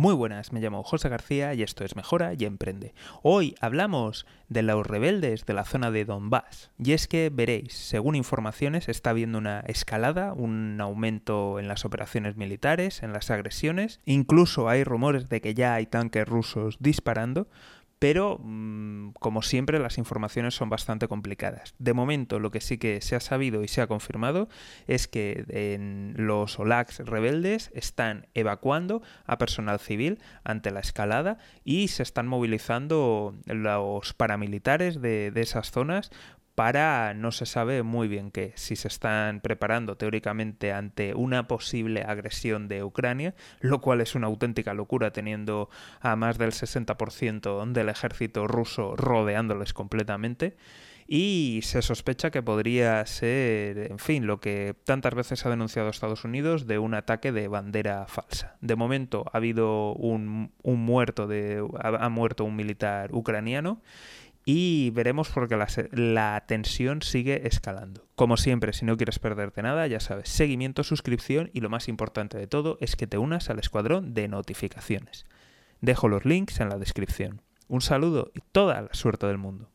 Muy buenas, me llamo José García y esto es Mejora y Emprende. Hoy hablamos de los rebeldes de la zona de Donbass. Y es que veréis, según informaciones, está habiendo una escalada, un aumento en las operaciones militares, en las agresiones. Incluso hay rumores de que ya hay tanques rusos disparando pero mm, como siempre las informaciones son bastante complicadas. De momento lo que sí que se ha sabido y se ha confirmado es que en los OLAX rebeldes están evacuando a personal civil ante la escalada y se están movilizando los paramilitares de, de esas zonas para no se sabe muy bien qué, si se están preparando teóricamente ante una posible agresión de Ucrania, lo cual es una auténtica locura teniendo a más del 60% del ejército ruso rodeándoles completamente. Y se sospecha que podría ser, en fin, lo que tantas veces ha denunciado Estados Unidos de un ataque de bandera falsa. De momento ha habido un, muerto de. ha muerto un militar ucraniano y veremos porque la, la, tensión sigue escalando. Como siempre, si no quieres perderte nada, ya sabes, seguimiento, suscripción y lo más importante de todo es que te unas al escuadrón de notificaciones. Dejo los links en la descripción. Un saludo y toda la suerte del mundo.